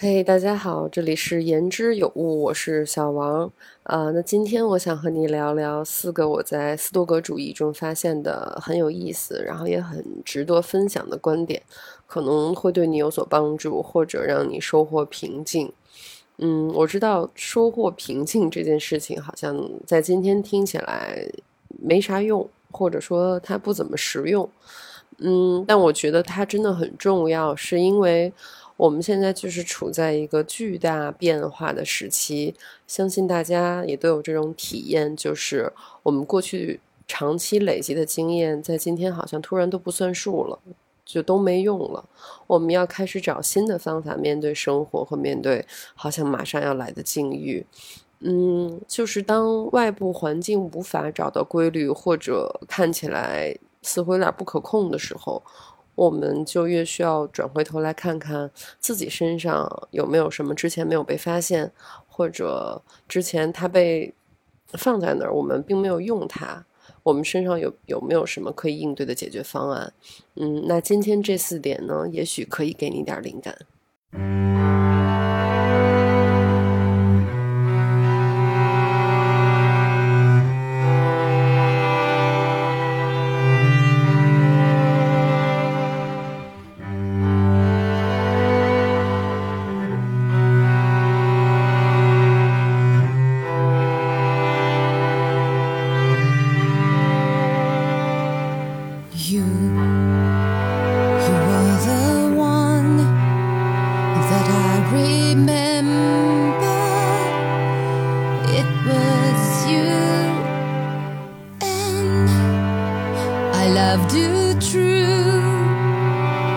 嘿，大家好，这里是言之有物，我是小王。啊，那今天我想和你聊聊四个我在斯多格主义中发现的很有意思，然后也很值得分享的观点，可能会对你有所帮助，或者让你收获平静。嗯，我知道收获平静这件事情，好像在今天听起来没啥用，或者说它不怎么实用。嗯，但我觉得它真的很重要，是因为。我们现在就是处在一个巨大变化的时期，相信大家也都有这种体验，就是我们过去长期累积的经验，在今天好像突然都不算数了，就都没用了。我们要开始找新的方法面对生活和面对好像马上要来的境遇。嗯，就是当外部环境无法找到规律，或者看起来似乎有点不可控的时候。我们就越需要转回头来看看自己身上有没有什么之前没有被发现，或者之前它被放在那儿，我们并没有用它。我们身上有有没有什么可以应对的解决方案？嗯，那今天这四点呢，也许可以给你点灵感。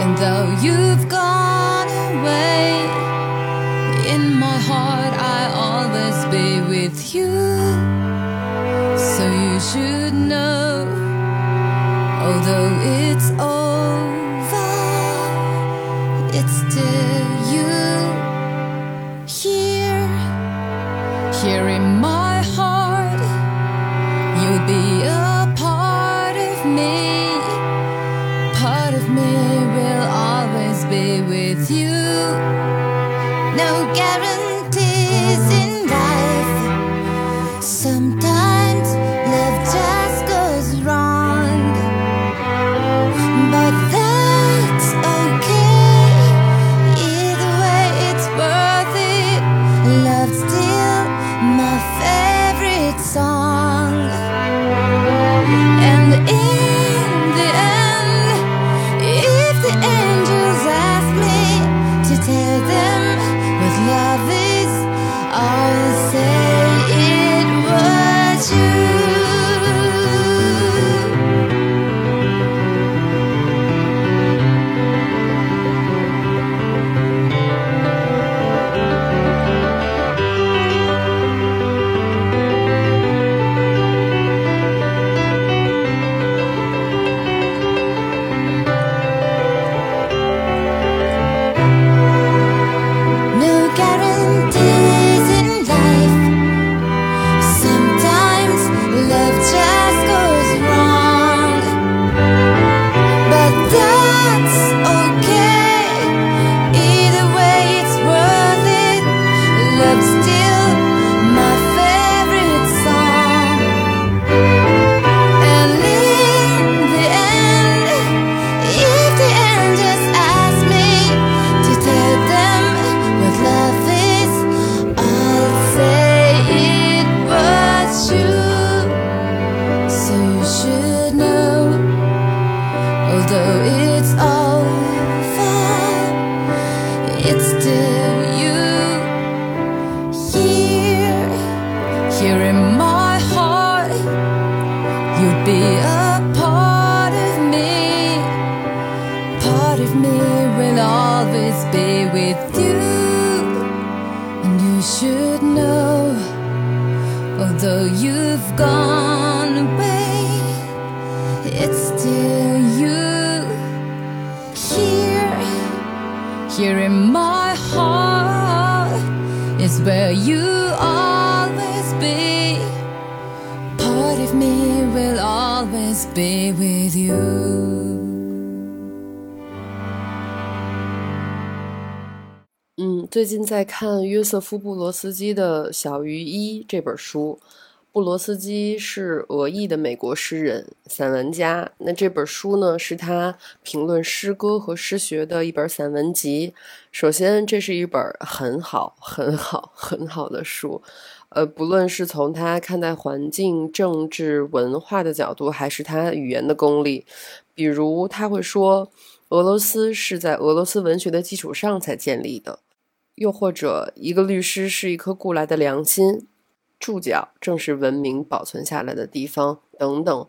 And though you've gone away, in my heart I'll always be with you. So you should know, although it's over, it's still. he will always be with you. 嗯最近在看约瑟夫布罗斯基的小于一这本书。布罗斯基是俄裔的美国诗人散文家。那这本书呢是他评论诗歌和诗学的一本散文集。首先这是一本很好很好很好的书呃，不论是从他看待环境、政治、文化的角度，还是他语言的功力，比如他会说，俄罗斯是在俄罗斯文学的基础上才建立的；又或者，一个律师是一颗雇来的良心。注脚正是文明保存下来的地方，等等，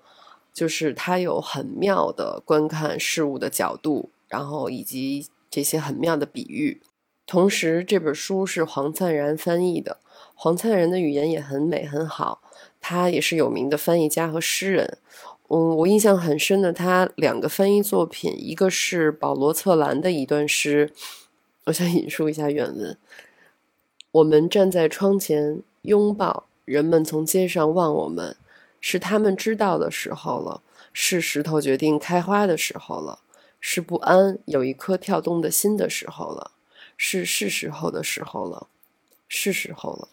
就是他有很妙的观看事物的角度，然后以及这些很妙的比喻。同时，这本书是黄灿然翻译的，黄灿然的语言也很美很好，他也是有名的翻译家和诗人。嗯，我印象很深的他两个翻译作品，一个是保罗策兰的一段诗，我想引述一下原文：我们站在窗前。拥抱人们从街上望我们，是他们知道的时候了，是石头决定开花的时候了，是不安有一颗跳动的心的时候了，是是时候的时候了，是时候了。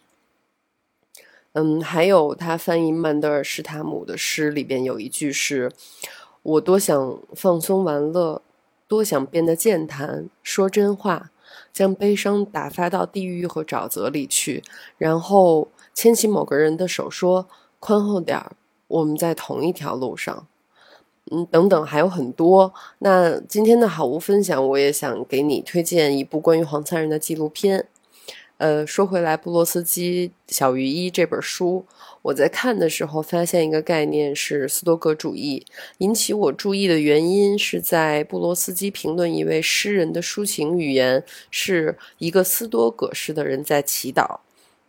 嗯，还有他翻译曼德尔施塔姆的诗里边有一句是：“我多想放松玩乐，多想变得健谈，说真话。”将悲伤打发到地狱和沼泽里去，然后牵起某个人的手，说：“宽厚点儿，我们在同一条路上。”嗯，等等，还有很多。那今天的好物分享，我也想给你推荐一部关于黄灿人的纪录片。呃，说回来，布罗斯基《小于一》这本书，我在看的时候发现一个概念是斯多葛主义。引起我注意的原因是在布罗斯基评论一位诗人的抒情语言，是一个斯多葛式的人在祈祷。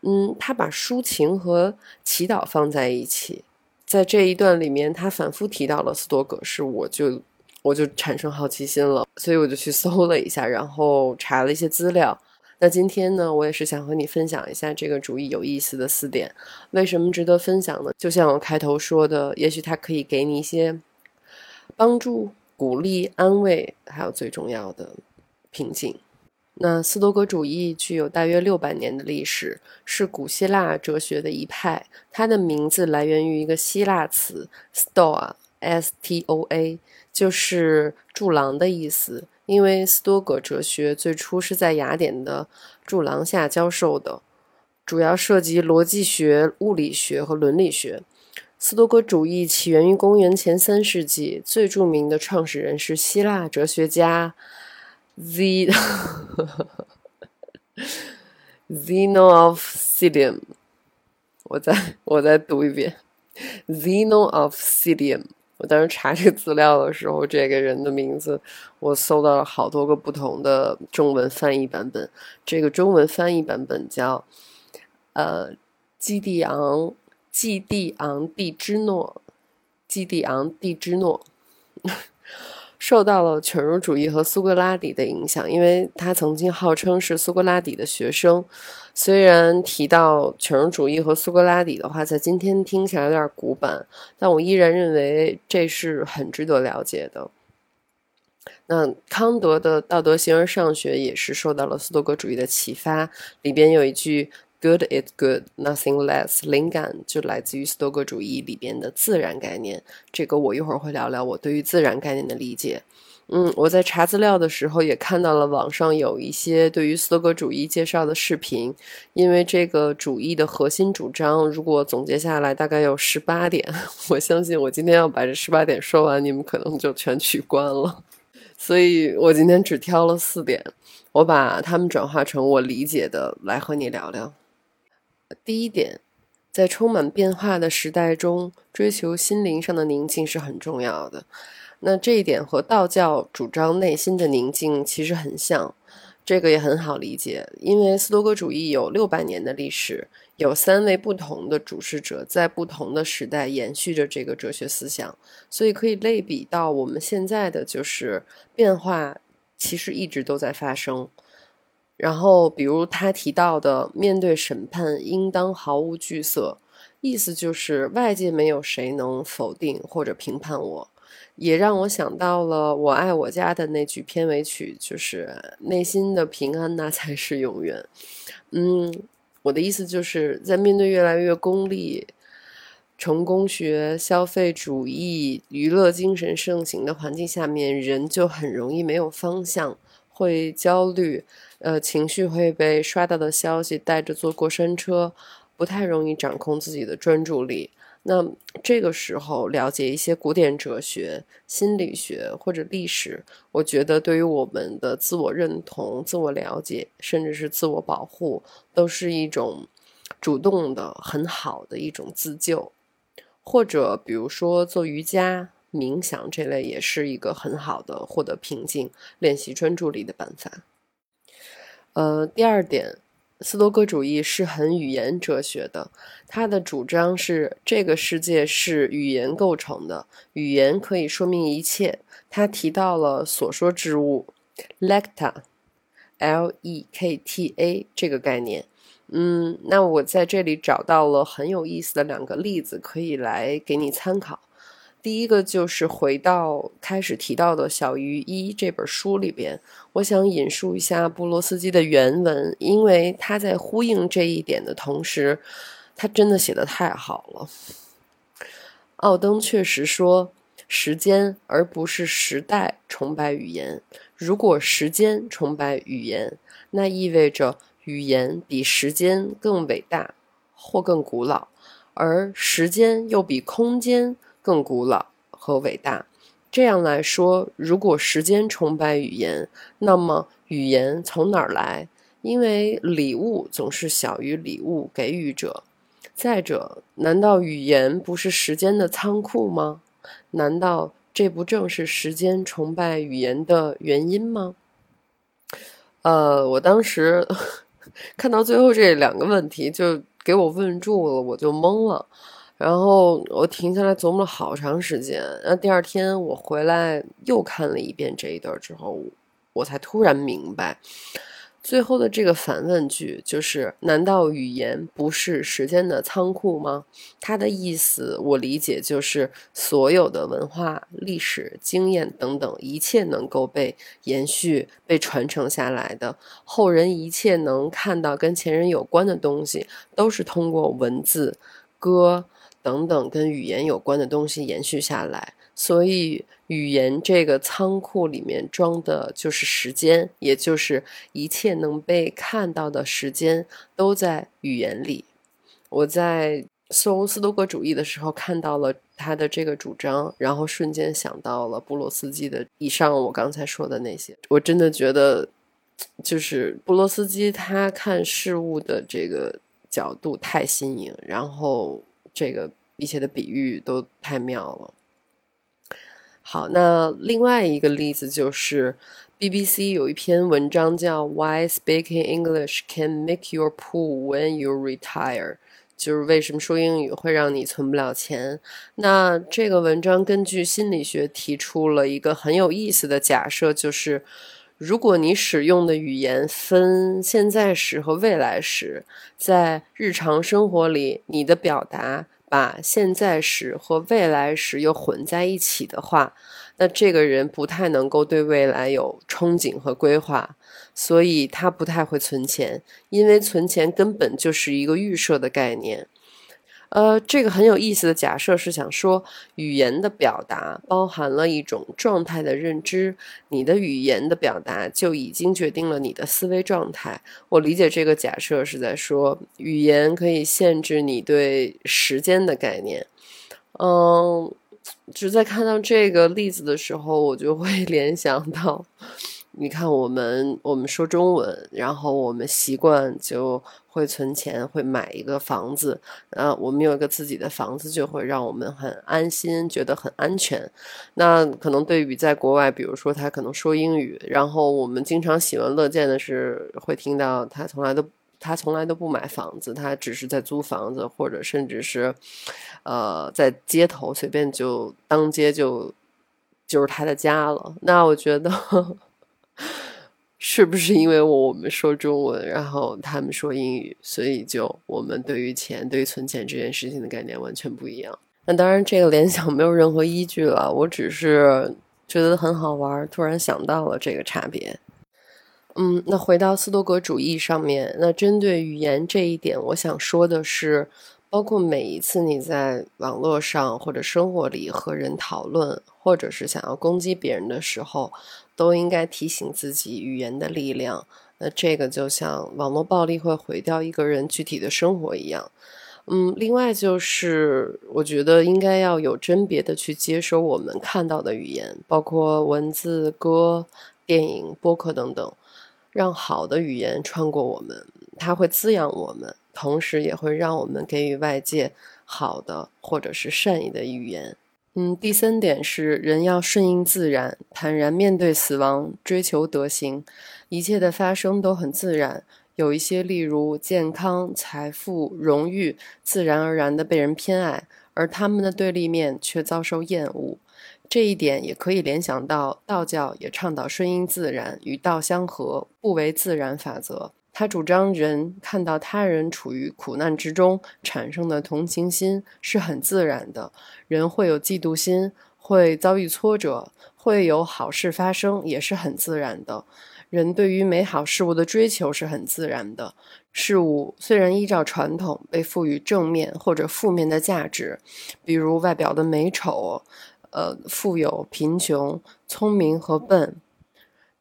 嗯，他把抒情和祈祷放在一起，在这一段里面，他反复提到了斯多葛式，我就我就产生好奇心了，所以我就去搜了一下，然后查了一些资料。那今天呢，我也是想和你分享一下这个主意有意思的四点。为什么值得分享呢？就像我开头说的，也许它可以给你一些帮助、鼓励、安慰，还有最重要的平静。那斯多格主义具有大约六百年的历史，是古希腊哲学的一派。它的名字来源于一个希腊词 “stoa”，S-T-O-A，就是柱廊的意思。因为斯多葛哲学最初是在雅典的柱廊下教授的，主要涉及逻辑学、物理学和伦理学。斯多葛主义起源于公元前三世纪，最著名的创始人是希腊哲学家 Z Zeno of Citium。我再我再读一遍，Zeno of Citium。我当时查这个资料的时候，这个人的名字我搜到了好多个不同的中文翻译版本。这个中文翻译版本叫呃基蒂昂基蒂昂蒂之诺基蒂昂蒂之诺。受到了犬儒主义和苏格拉底的影响，因为他曾经号称是苏格拉底的学生。虽然提到犬儒主义和苏格拉底的话，在今天听起来有点古板，但我依然认为这是很值得了解的。那康德的《道德形而上学》也是受到了斯多葛主义的启发，里边有一句。Good is good, nothing less。灵感就来自于斯多葛主义里边的自然概念。这个我一会儿会聊聊我对于自然概念的理解。嗯，我在查资料的时候也看到了网上有一些对于斯多葛主义介绍的视频。因为这个主义的核心主张，如果总结下来大概有十八点，我相信我今天要把这十八点说完，你们可能就全取关了。所以我今天只挑了四点，我把它们转化成我理解的来和你聊聊。第一点，在充满变化的时代中，追求心灵上的宁静是很重要的。那这一点和道教主张内心的宁静其实很像，这个也很好理解。因为斯多葛主义有六百年的历史，有三位不同的主事者在不同的时代延续着这个哲学思想，所以可以类比到我们现在的就是变化，其实一直都在发生。然后，比如他提到的，面对审判应当毫无惧色，意思就是外界没有谁能否定或者评判我。也让我想到了《我爱我家》的那句片尾曲，就是“内心的平安那才是永远”。嗯，我的意思就是在面对越来越功利、成功学、消费主义、娱乐精神盛行的环境下面，人就很容易没有方向，会焦虑，呃，情绪会被刷到的消息带着坐过山车，不太容易掌控自己的专注力。那这个时候了解一些古典哲学、心理学或者历史，我觉得对于我们的自我认同、自我了解，甚至是自我保护，都是一种主动的、很好的一种自救。或者比如说做瑜伽、冥想这类，也是一个很好的获得平静、练习专注力的办法。呃，第二点。斯多葛主义是很语言哲学的，他的主张是这个世界是语言构成的，语言可以说明一切。他提到了所说之物 “lecta”，L-E-K-T-A 这个概念。嗯，那我在这里找到了很有意思的两个例子，可以来给你参考。第一个就是回到开始提到的《小于一》这本书里边，我想引述一下布罗斯基的原文，因为他在呼应这一点的同时，他真的写的太好了。奥登确实说，时间而不是时代崇拜语言。如果时间崇拜语言，那意味着语言比时间更伟大或更古老，而时间又比空间。更古老和伟大。这样来说，如果时间崇拜语言，那么语言从哪儿来？因为礼物总是小于礼物给予者。再者，难道语言不是时间的仓库吗？难道这不正是时间崇拜语言的原因吗？呃，我当时 看到最后这两个问题，就给我问住了，我就懵了。然后我停下来琢磨了好长时间，那第二天我回来又看了一遍这一段之后，我才突然明白，最后的这个反问句就是：难道语言不是时间的仓库吗？它的意思我理解就是，所有的文化、历史、经验等等，一切能够被延续、被传承下来的，后人一切能看到跟前人有关的东西，都是通过文字、歌。等等，跟语言有关的东西延续下来，所以语言这个仓库里面装的就是时间，也就是一切能被看到的时间都在语言里。我在搜斯多葛主义的时候看到了他的这个主张，然后瞬间想到了布罗斯基的以上我刚才说的那些，我真的觉得，就是布罗斯基他看事物的这个角度太新颖，然后。这个一切的比喻都太妙了。好，那另外一个例子就是 BBC 有一篇文章叫《Why Speaking English Can Make Your Pool When You Retire》，就是为什么说英语会让你存不了钱。那这个文章根据心理学提出了一个很有意思的假设，就是。如果你使用的语言分现在时和未来时，在日常生活里，你的表达把现在时和未来时又混在一起的话，那这个人不太能够对未来有憧憬和规划，所以他不太会存钱，因为存钱根本就是一个预设的概念。呃，这个很有意思的假设是想说，语言的表达包含了一种状态的认知，你的语言的表达就已经决定了你的思维状态。我理解这个假设是在说，语言可以限制你对时间的概念。嗯，就在看到这个例子的时候，我就会 联想到。你看，我们我们说中文，然后我们习惯就会存钱，会买一个房子。呃，我们有一个自己的房子，就会让我们很安心，觉得很安全。那可能对比在国外，比如说他可能说英语，然后我们经常喜闻乐见的是，会听到他从来都他从来都不买房子，他只是在租房子，或者甚至是呃在街头随便就当街就就是他的家了。那我觉得。是不是因为我们说中文，然后他们说英语，所以就我们对于钱、对于存钱这件事情的概念完全不一样？那当然，这个联想没有任何依据了，我只是觉得很好玩，突然想到了这个差别。嗯，那回到斯多格主义上面，那针对语言这一点，我想说的是，包括每一次你在网络上或者生活里和人讨论，或者是想要攻击别人的时候，都应该提醒自己语言的力量。那这个就像网络暴力会毁掉一个人具体的生活一样。嗯，另外就是，我觉得应该要有甄别的去接收我们看到的语言，包括文字、歌、电影、播客等等。让好的语言穿过我们，它会滋养我们，同时也会让我们给予外界好的或者是善意的语言。嗯，第三点是人要顺应自然，坦然面对死亡，追求德行。一切的发生都很自然，有一些例如健康、财富、荣誉，自然而然的被人偏爱，而他们的对立面却遭受厌恶。这一点也可以联想到道教也倡导顺应自然，与道相合，不为自然法则。他主张人看到他人处于苦难之中产生的同情心是很自然的，人会有嫉妒心，会遭遇挫折，会有好事发生也是很自然的。人对于美好事物的追求是很自然的。事物虽然依照传统被赋予正面或者负面的价值，比如外表的美丑。呃，富有、贫穷、聪明和笨，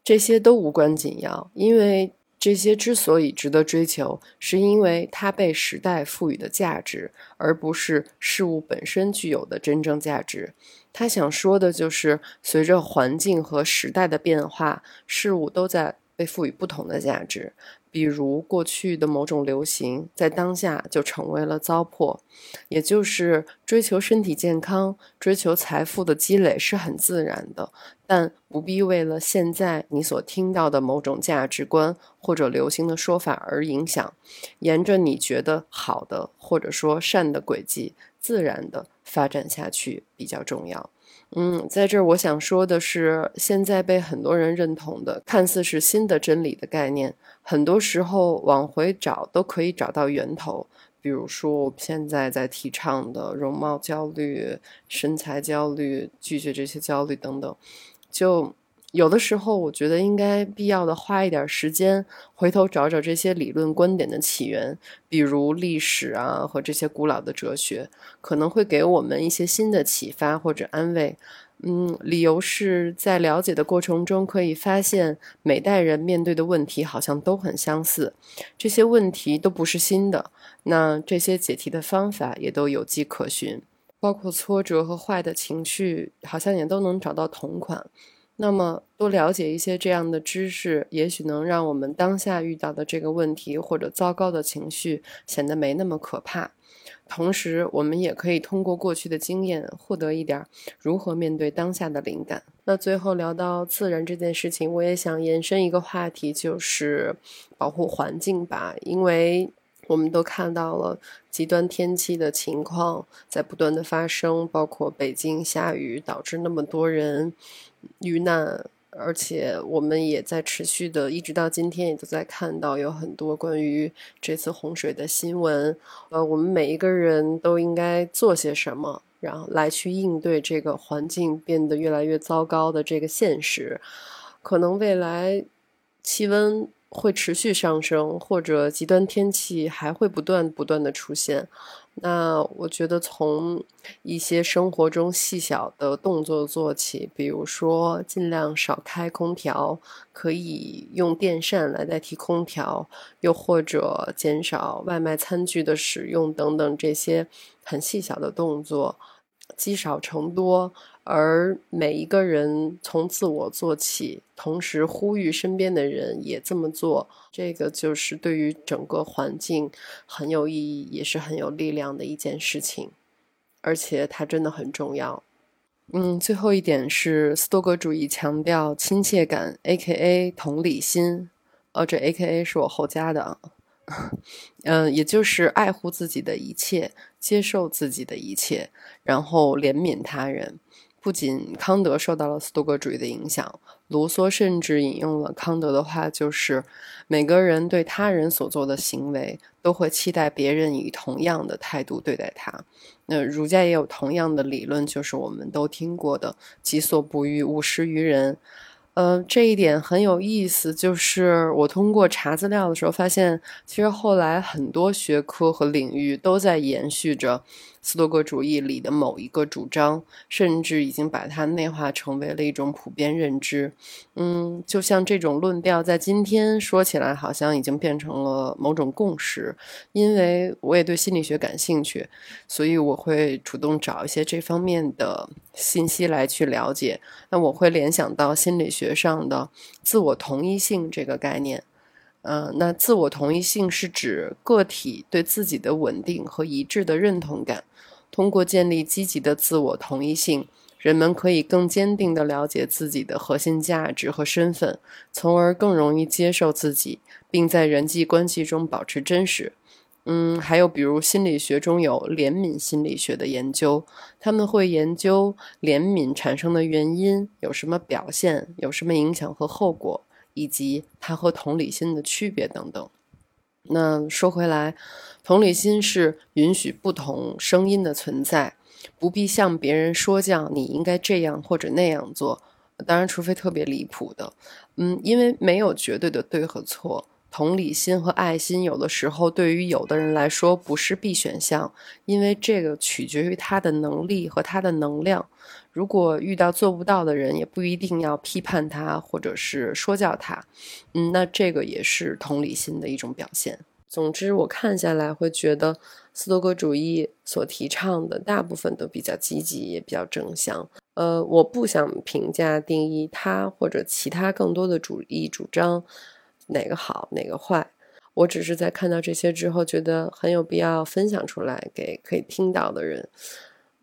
这些都无关紧要，因为这些之所以值得追求，是因为它被时代赋予的价值，而不是事物本身具有的真正价值。他想说的就是，随着环境和时代的变化，事物都在被赋予不同的价值。比如过去的某种流行，在当下就成为了糟粕。也就是追求身体健康、追求财富的积累是很自然的，但不必为了现在你所听到的某种价值观或者流行的说法而影响。沿着你觉得好的或者说善的轨迹，自然的发展下去比较重要。嗯，在这儿我想说的是，现在被很多人认同的，看似是新的真理的概念，很多时候往回找都可以找到源头。比如说，我现在在提倡的容貌焦虑、身材焦虑、拒绝这些焦虑等等，就。有的时候，我觉得应该必要的花一点时间，回头找找这些理论观点的起源，比如历史啊和这些古老的哲学，可能会给我们一些新的启发或者安慰。嗯，理由是在了解的过程中，可以发现每代人面对的问题好像都很相似，这些问题都不是新的，那这些解题的方法也都有迹可循，包括挫折和坏的情绪，好像也都能找到同款。那么多了解一些这样的知识，也许能让我们当下遇到的这个问题或者糟糕的情绪显得没那么可怕。同时，我们也可以通过过去的经验获得一点如何面对当下的灵感。那最后聊到自然这件事情，我也想延伸一个话题，就是保护环境吧，因为我们都看到了极端天气的情况在不断的发生，包括北京下雨导致那么多人。遇难，而且我们也在持续的，一直到今天也都在看到有很多关于这次洪水的新闻。呃，我们每一个人都应该做些什么，然后来去应对这个环境变得越来越糟糕的这个现实。可能未来气温会持续上升，或者极端天气还会不断不断的出现。那我觉得从一些生活中细小的动作做起，比如说尽量少开空调，可以用电扇来代替空调，又或者减少外卖餐具的使用等等，这些很细小的动作，积少成多。而每一个人从自我做起，同时呼吁身边的人也这么做，这个就是对于整个环境很有意义，也是很有力量的一件事情，而且它真的很重要。嗯，最后一点是斯多格主义强调亲切感，A.K.A. 同理心。哦，这 A.K.A. 是我后加的。嗯，也就是爱护自己的一切，接受自己的一切，然后怜悯他人。不仅康德受到了斯多格主义的影响，卢梭甚至引用了康德的话，就是每个人对他人所做的行为，都会期待别人以同样的态度对待他。那儒家也有同样的理论，就是我们都听过的“己所不欲，勿施于人”。呃，这一点很有意思，就是我通过查资料的时候发现，其实后来很多学科和领域都在延续着。斯多葛主义里的某一个主张，甚至已经把它内化成为了一种普遍认知。嗯，就像这种论调，在今天说起来，好像已经变成了某种共识。因为我也对心理学感兴趣，所以我会主动找一些这方面的信息来去了解。那我会联想到心理学上的自我同一性这个概念。嗯，那自我同一性是指个体对自己的稳定和一致的认同感。通过建立积极的自我同一性，人们可以更坚定地了解自己的核心价值和身份，从而更容易接受自己，并在人际关系中保持真实。嗯，还有比如心理学中有怜悯心理学的研究，他们会研究怜悯产生的原因有什么表现，有什么影响和后果。以及它和同理心的区别等等。那说回来，同理心是允许不同声音的存在，不必向别人说教你应该这样或者那样做。当然，除非特别离谱的。嗯，因为没有绝对的对和错。同理心和爱心有的时候对于有的人来说不是必选项，因为这个取决于他的能力和他的能量。如果遇到做不到的人，也不一定要批判他或者是说教他。嗯，那这个也是同理心的一种表现。总之，我看下来会觉得斯多葛主义所提倡的大部分都比较积极，也比较正向。呃，我不想评价定义他或者其他更多的主义主张。哪个好，哪个坏？我只是在看到这些之后，觉得很有必要分享出来给可以听到的人。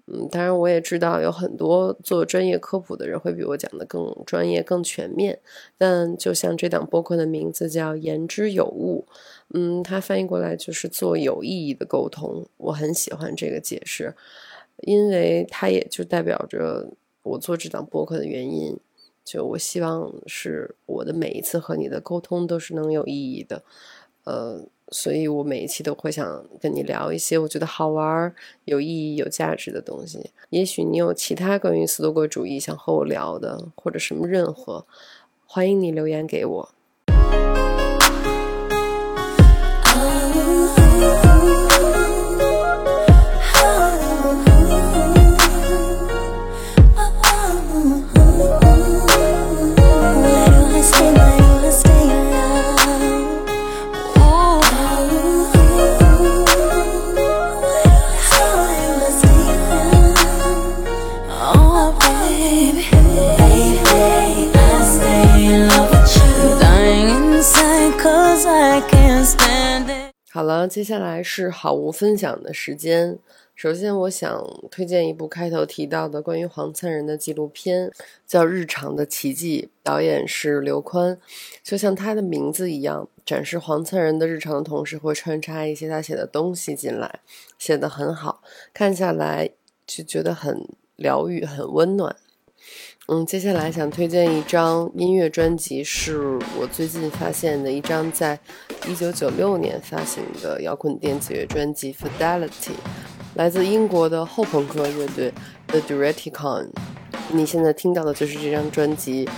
嗯，当然我也知道有很多做专业科普的人会比我讲的更专业、更全面。但就像这档播客的名字叫“言之有物”，嗯，它翻译过来就是做有意义的沟通。我很喜欢这个解释，因为它也就代表着我做这档播客的原因。就我希望是我的每一次和你的沟通都是能有意义的，呃，所以我每一期都会想跟你聊一些我觉得好玩、有意义、有价值的东西。也许你有其他关于斯多葛主义想和我聊的，或者什么任何，欢迎你留言给我。好了，接下来是好物分享的时间。首先，我想推荐一部开头提到的关于黄灿仁的纪录片，叫《日常的奇迹》，导演是刘宽。就像他的名字一样，展示黄灿仁的日常的同时，会穿插一些他写的东西进来，写得很好，看下来就觉得很疗愈、很温暖。嗯，接下来想推荐一张音乐专辑，是我最近发现的一张在一九九六年发行的摇滚电子乐专辑《Fidelity》，来自英国的后朋克乐队 The d u r e t i c o n 你现在听到的就是这张专辑。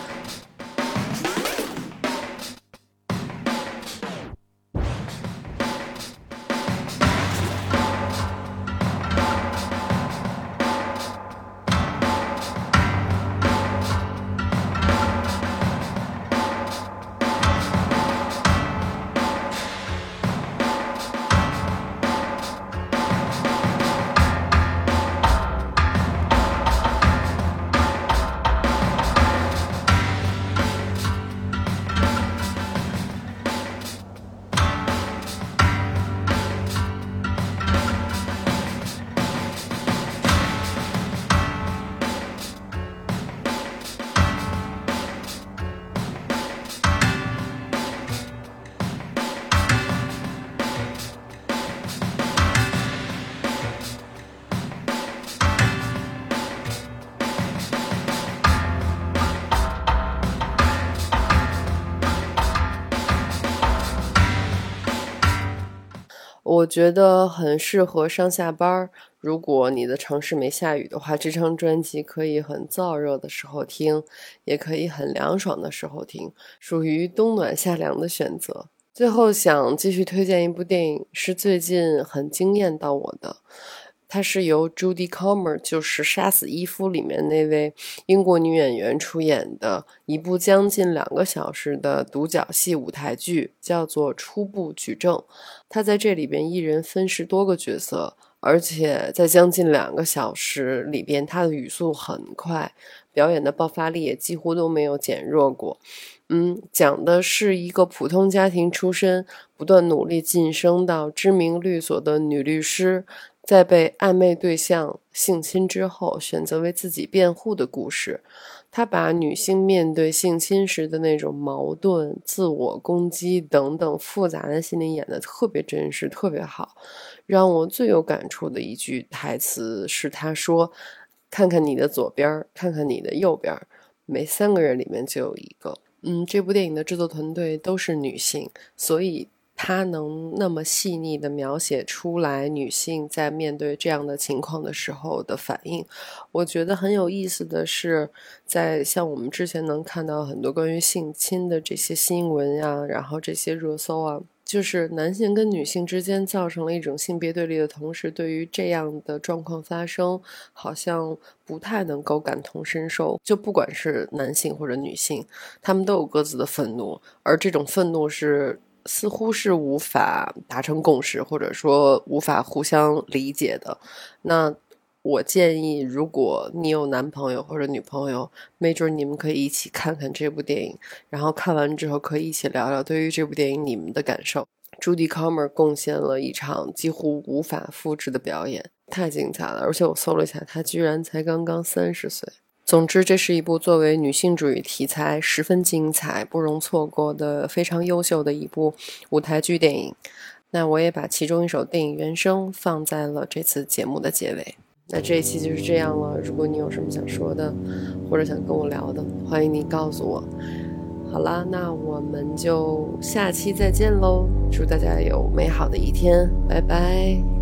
觉得很适合上下班儿。如果你的城市没下雨的话，这张专辑可以很燥热的时候听，也可以很凉爽的时候听，属于冬暖夏凉的选择。最后想继续推荐一部电影，是最近很惊艳到我的。它是由 Judy Comer，就是《杀死伊夫》里面那位英国女演员出演的一部将近两个小时的独角戏舞台剧，叫做《初步举证》。他在这里边一人分饰多个角色，而且在将近两个小时里边，他的语速很快，表演的爆发力也几乎都没有减弱过。嗯，讲的是一个普通家庭出身，不断努力晋升到知名律所的女律师。在被暧昧对象性侵之后，选择为自己辩护的故事，他把女性面对性侵时的那种矛盾、自我攻击等等复杂的心理演得特别真实，特别好。让我最有感触的一句台词是他说：“看看你的左边，看看你的右边，每三个人里面就有一个。”嗯，这部电影的制作团队都是女性，所以。他能那么细腻地描写出来女性在面对这样的情况的时候的反应，我觉得很有意思的是，在像我们之前能看到很多关于性侵的这些新闻呀，然后这些热搜啊，就是男性跟女性之间造成了一种性别对立的同时，对于这样的状况发生，好像不太能够感同身受。就不管是男性或者女性，他们都有各自的愤怒，而这种愤怒是。似乎是无法达成共识，或者说无法互相理解的。那我建议，如果你有男朋友或者女朋友，没准你们可以一起看看这部电影，然后看完之后可以一起聊聊对于这部电影你们的感受。朱迪·康默贡献了一场几乎无法复制的表演，太精彩了！而且我搜了一下，他居然才刚刚三十岁。总之，这是一部作为女性主义题材十分精彩、不容错过的非常优秀的一部舞台剧电影。那我也把其中一首电影原声放在了这次节目的结尾。那这一期就是这样了。如果你有什么想说的，或者想跟我聊的，欢迎你告诉我。好啦，那我们就下期再见喽！祝大家有美好的一天，拜拜。